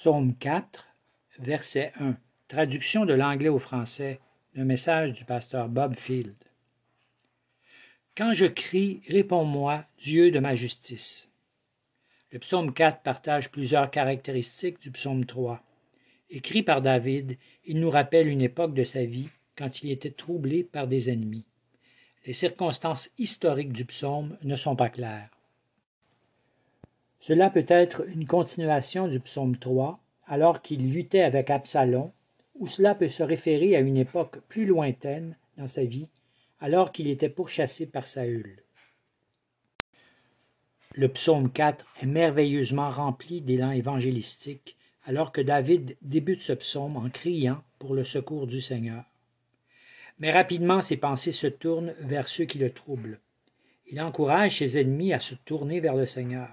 Psaume 4, verset 1. Traduction de l'anglais au français. Le message du pasteur Bob Field. Quand je crie, réponds-moi, Dieu de ma justice. Le psaume 4 partage plusieurs caractéristiques du psaume 3. Écrit par David, il nous rappelle une époque de sa vie quand il était troublé par des ennemis. Les circonstances historiques du psaume ne sont pas claires. Cela peut être une continuation du psaume 3, alors qu'il luttait avec Absalom, ou cela peut se référer à une époque plus lointaine dans sa vie, alors qu'il était pourchassé par Saül. Le psaume 4 est merveilleusement rempli d'élan évangélistique, alors que David débute ce psaume en criant pour le secours du Seigneur. Mais rapidement ses pensées se tournent vers ceux qui le troublent. Il encourage ses ennemis à se tourner vers le Seigneur.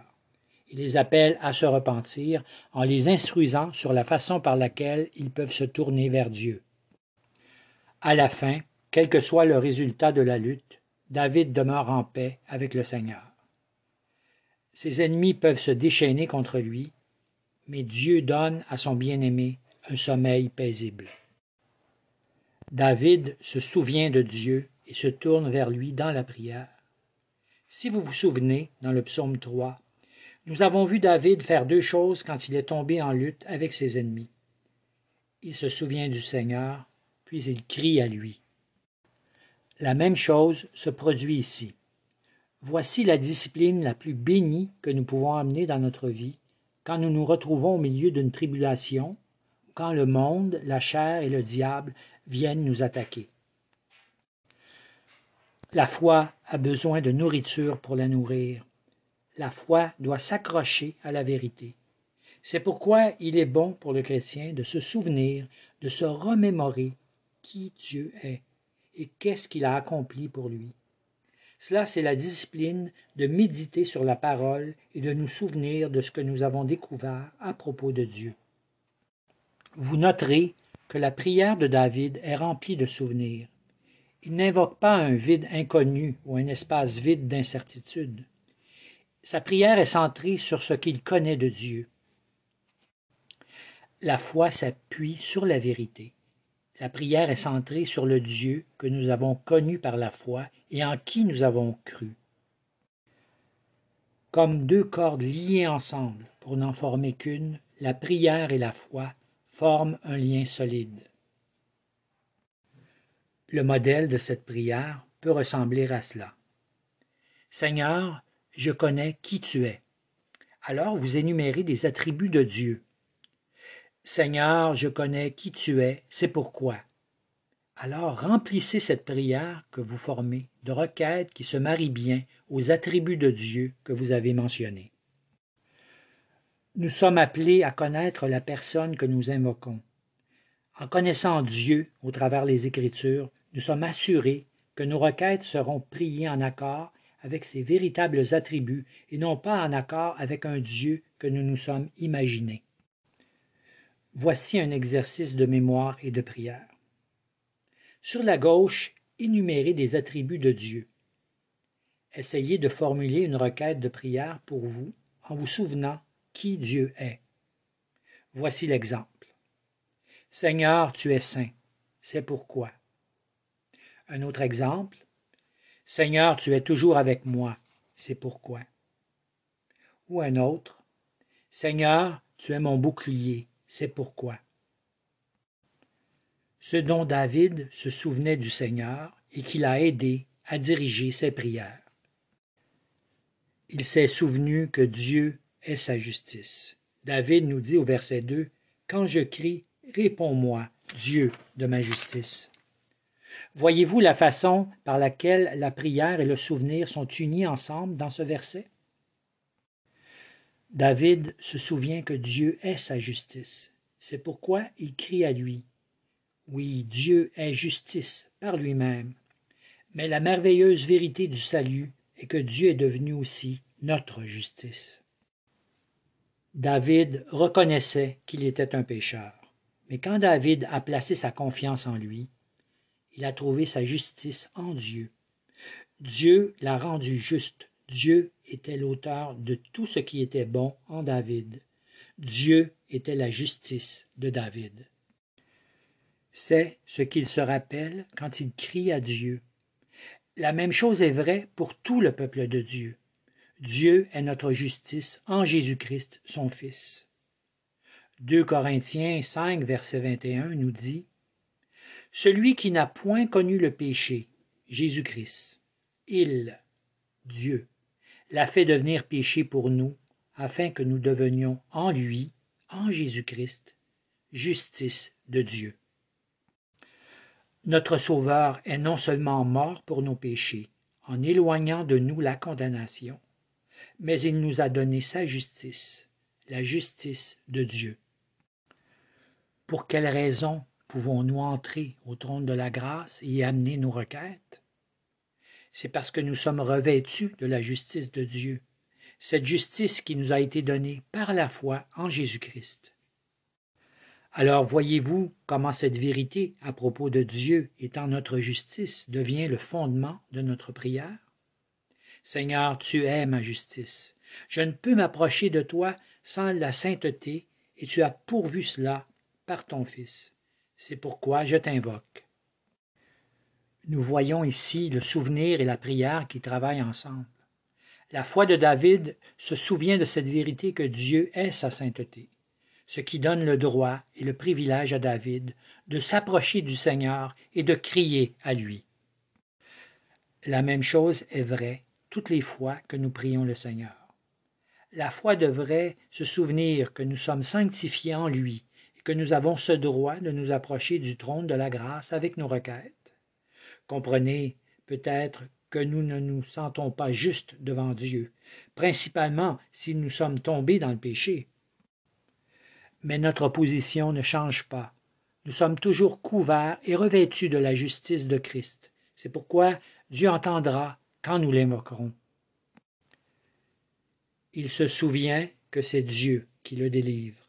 Il les appelle à se repentir en les instruisant sur la façon par laquelle ils peuvent se tourner vers Dieu. À la fin, quel que soit le résultat de la lutte, David demeure en paix avec le Seigneur. Ses ennemis peuvent se déchaîner contre lui, mais Dieu donne à son bien-aimé un sommeil paisible. David se souvient de Dieu et se tourne vers lui dans la prière. Si vous vous souvenez, dans le psaume 3, nous avons vu David faire deux choses quand il est tombé en lutte avec ses ennemis. Il se souvient du Seigneur, puis il crie à lui. La même chose se produit ici. Voici la discipline la plus bénie que nous pouvons amener dans notre vie quand nous nous retrouvons au milieu d'une tribulation, quand le monde, la chair et le diable viennent nous attaquer. La foi a besoin de nourriture pour la nourrir la foi doit s'accrocher à la vérité. C'est pourquoi il est bon pour le chrétien de se souvenir, de se remémorer qui Dieu est et qu'est-ce qu'il a accompli pour lui. Cela, c'est la discipline de méditer sur la parole et de nous souvenir de ce que nous avons découvert à propos de Dieu. Vous noterez que la prière de David est remplie de souvenirs. Il n'invoque pas un vide inconnu ou un espace vide d'incertitude. Sa prière est centrée sur ce qu'il connaît de Dieu. La foi s'appuie sur la vérité. La prière est centrée sur le Dieu que nous avons connu par la foi et en qui nous avons cru. Comme deux cordes liées ensemble pour n'en former qu'une, la prière et la foi forment un lien solide. Le modèle de cette prière peut ressembler à cela. Seigneur, je connais qui tu es. Alors vous énumérez des attributs de Dieu. Seigneur, je connais qui tu es, c'est pourquoi. Alors remplissez cette prière que vous formez de requêtes qui se marient bien aux attributs de Dieu que vous avez mentionnés. Nous sommes appelés à connaître la personne que nous invoquons. En connaissant Dieu au travers des Écritures, nous sommes assurés que nos requêtes seront priées en accord avec ses véritables attributs et non pas en accord avec un Dieu que nous nous sommes imaginés. Voici un exercice de mémoire et de prière. Sur la gauche, énumérez des attributs de Dieu. Essayez de formuler une requête de prière pour vous en vous souvenant qui Dieu est. Voici l'exemple. Seigneur, tu es saint. C'est pourquoi. Un autre exemple. Seigneur, tu es toujours avec moi, c'est pourquoi. Ou un autre, Seigneur, tu es mon bouclier, c'est pourquoi. Ce dont David se souvenait du Seigneur et qui l'a aidé à diriger ses prières. Il s'est souvenu que Dieu est sa justice. David nous dit au verset 2, Quand je crie, réponds-moi, Dieu de ma justice. Voyez-vous la façon par laquelle la prière et le souvenir sont unis ensemble dans ce verset? David se souvient que Dieu est sa justice. C'est pourquoi il crie à lui. Oui, Dieu est justice par lui-même. Mais la merveilleuse vérité du salut est que Dieu est devenu aussi notre justice. David reconnaissait qu'il était un pécheur. Mais quand David a placé sa confiance en lui, il a trouvé sa justice en Dieu. Dieu l'a rendu juste. Dieu était l'auteur de tout ce qui était bon en David. Dieu était la justice de David. C'est ce qu'il se rappelle quand il crie à Dieu. La même chose est vraie pour tout le peuple de Dieu. Dieu est notre justice en Jésus-Christ, son Fils. 2 Corinthiens 5, verset 21 nous dit Celui qui n'a point connu le péché, Jésus-Christ, il, Dieu, l'a fait devenir péché pour nous, afin que nous devenions en lui, en Jésus-Christ, justice de Dieu. Notre Sauveur est non seulement mort pour nos péchés, en éloignant de nous la condamnation, mais il nous a donné sa justice, la justice de Dieu. Pour quelle raison pouvons-nous entrer au trône de la grâce et y amener nos requêtes? C'est parce que nous sommes revêtus de la justice de Dieu, cette justice qui nous a été donnée par la foi en Jésus-Christ. Alors voyez-vous comment cette vérité à propos de Dieu étant notre justice devient le fondement de notre prière? Seigneur, tu es ma justice. Je ne peux m'approcher de toi sans la sainteté, et tu as pourvu cela par ton Fils. C'est pourquoi je t'invoque. Nous voyons ici le souvenir et la prière qui travaillent ensemble. La foi de David se souvient de cette vérité que Dieu est sa sainteté, ce qui donne le droit et le privilège à David de s'approcher du Seigneur et de crier à lui. La même chose est vraie toutes les fois que nous prions le Seigneur. La foi devrait se souvenir que nous sommes sanctifiés en lui que nous avons ce droit de nous approcher du trône de la grâce avec nos requêtes. Comprenez peut-être que nous ne nous sentons pas justes devant Dieu, principalement si nous sommes tombés dans le péché. Mais notre position ne change pas. Nous sommes toujours couverts et revêtus de la justice de Christ. C'est pourquoi Dieu entendra quand nous l'invoquerons. Il se souvient que c'est Dieu qui le délivre.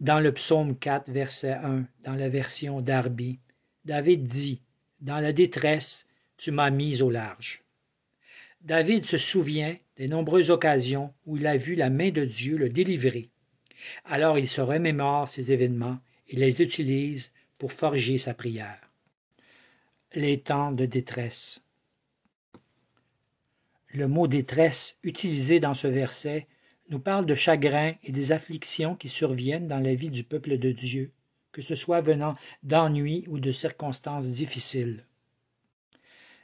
Dans le psaume 4, verset 1, dans la version d'Arby, David dit Dans la détresse, tu m'as mis au large. David se souvient des nombreuses occasions où il a vu la main de Dieu le délivrer. Alors il se remémore ces événements et les utilise pour forger sa prière. Les temps de détresse. Le mot détresse utilisé dans ce verset nous parle de chagrin et des afflictions qui surviennent dans la vie du peuple de Dieu, que ce soit venant d'ennuis ou de circonstances difficiles.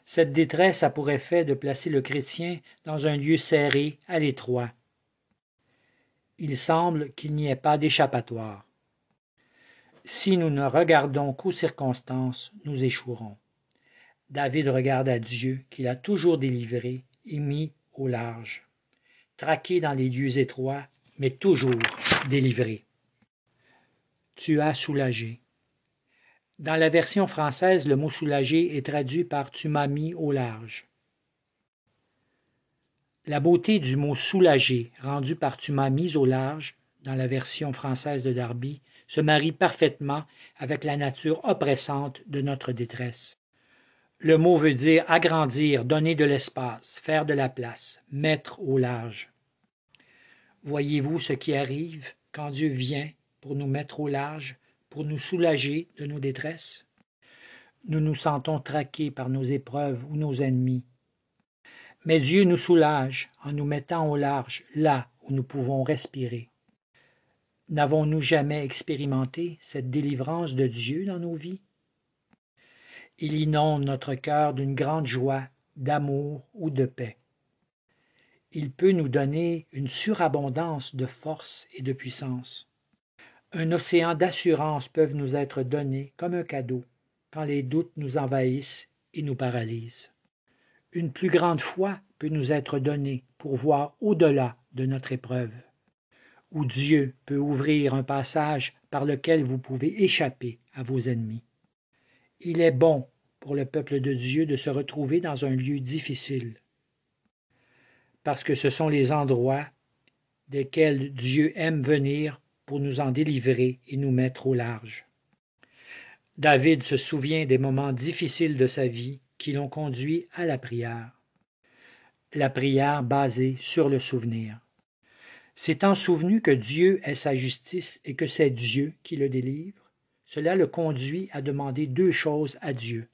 Cette détresse a pour effet de placer le chrétien dans un lieu serré, à l'étroit. Il semble qu'il n'y ait pas d'échappatoire. Si nous ne regardons qu'aux circonstances, nous échouerons. David regarde à Dieu qui l'a toujours délivré mis au large, traqué dans les lieux étroits, mais toujours délivré. Tu as soulagé. Dans la version française, le mot soulagé est traduit par tu m'as mis au large. La beauté du mot soulagé, rendu par tu m'as mis au large, dans la version française de Darby, se marie parfaitement avec la nature oppressante de notre détresse. Le mot veut dire agrandir, donner de l'espace, faire de la place, mettre au large. Voyez-vous ce qui arrive quand Dieu vient pour nous mettre au large, pour nous soulager de nos détresses? Nous nous sentons traqués par nos épreuves ou nos ennemis. Mais Dieu nous soulage en nous mettant au large, là où nous pouvons respirer. N'avons-nous jamais expérimenté cette délivrance de Dieu dans nos vies? Il inonde notre cœur d'une grande joie, d'amour ou de paix. Il peut nous donner une surabondance de force et de puissance. Un océan d'assurance peuvent nous être donnés comme un cadeau quand les doutes nous envahissent et nous paralysent. Une plus grande foi peut nous être donnée pour voir au-delà de notre épreuve, où Dieu peut ouvrir un passage par lequel vous pouvez échapper à vos ennemis. Il est bon pour le peuple de Dieu de se retrouver dans un lieu difficile, parce que ce sont les endroits desquels Dieu aime venir pour nous en délivrer et nous mettre au large. David se souvient des moments difficiles de sa vie qui l'ont conduit à la prière. La prière basée sur le souvenir. S'étant souvenu que Dieu est sa justice et que c'est Dieu qui le délivre, cela le conduit à demander deux choses à Dieu.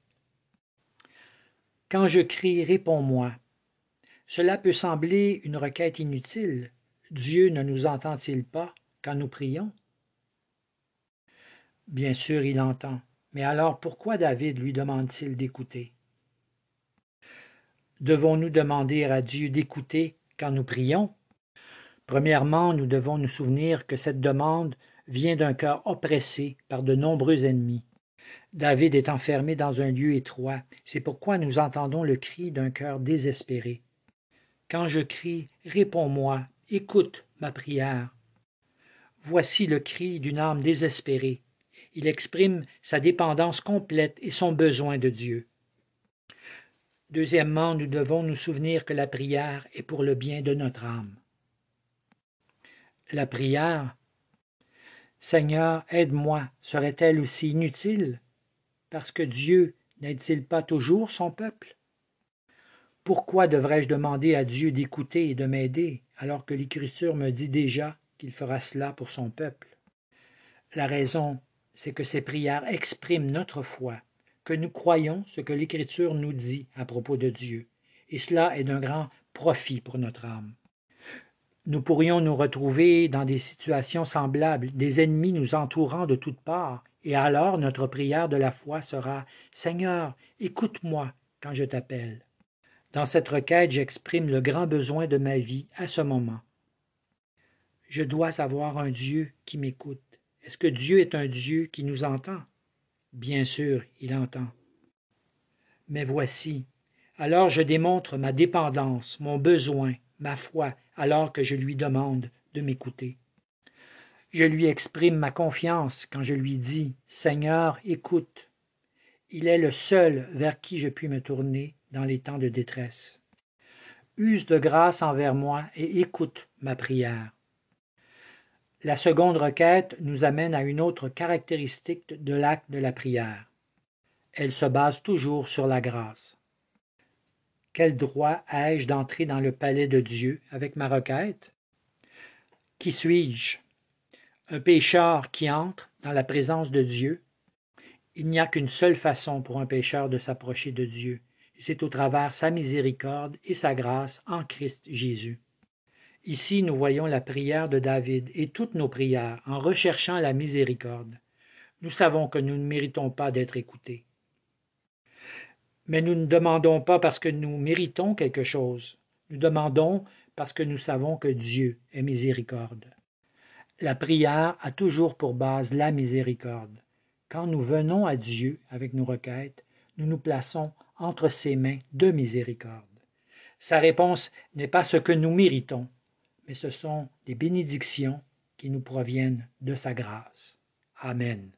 Quand je crie Réponds-moi, cela peut sembler une requête inutile. Dieu ne nous entend-il pas quand nous prions? Bien sûr, il entend. Mais alors pourquoi David lui demande-t-il d'écouter? Devons-nous demander à Dieu d'écouter quand nous prions? Premièrement, nous devons nous souvenir que cette demande vient d'un cœur oppressé par de nombreux ennemis. David est enfermé dans un lieu étroit, c'est pourquoi nous entendons le cri d'un cœur désespéré. Quand je crie, réponds-moi, écoute ma prière. Voici le cri d'une âme désespérée. Il exprime sa dépendance complète et son besoin de Dieu. Deuxièmement, nous devons nous souvenir que la prière est pour le bien de notre âme. La prière, Seigneur, aide-moi, serait-elle aussi inutile? Parce que Dieu n'aide-t-il pas toujours son peuple? Pourquoi devrais-je demander à Dieu d'écouter et de m'aider alors que l'Écriture me dit déjà qu'il fera cela pour son peuple? La raison c'est que ces prières expriment notre foi, que nous croyons ce que l'Écriture nous dit à propos de Dieu, et cela est d'un grand profit pour notre âme. Nous pourrions nous retrouver dans des situations semblables, des ennemis nous entourant de toutes parts, et alors notre prière de la foi sera Seigneur, écoute-moi quand je t'appelle. Dans cette requête, j'exprime le grand besoin de ma vie à ce moment. Je dois avoir un Dieu qui m'écoute. Est-ce que Dieu est un Dieu qui nous entend? Bien sûr, il entend. Mais voici, alors je démontre ma dépendance, mon besoin, ma foi, alors que je lui demande de m'écouter. Je lui exprime ma confiance quand je lui dis Seigneur, écoute. Il est le seul vers qui je puis me tourner dans les temps de détresse. Use de grâce envers moi et écoute ma prière. La seconde requête nous amène à une autre caractéristique de l'acte de la prière. Elle se base toujours sur la grâce. Quel droit ai-je d'entrer dans le palais de Dieu avec ma requête? Qui suis-je? Un pécheur qui entre dans la présence de Dieu? Il n'y a qu'une seule façon pour un pécheur de s'approcher de Dieu, c'est au travers sa miséricorde et sa grâce en Christ Jésus. Ici, nous voyons la prière de David et toutes nos prières en recherchant la miséricorde. Nous savons que nous ne méritons pas d'être écoutés. Mais nous ne demandons pas parce que nous méritons quelque chose. Nous demandons parce que nous savons que Dieu est miséricorde. La prière a toujours pour base la miséricorde. Quand nous venons à Dieu avec nos requêtes, nous nous plaçons entre ses mains de miséricorde. Sa réponse n'est pas ce que nous méritons, mais ce sont des bénédictions qui nous proviennent de sa grâce. Amen.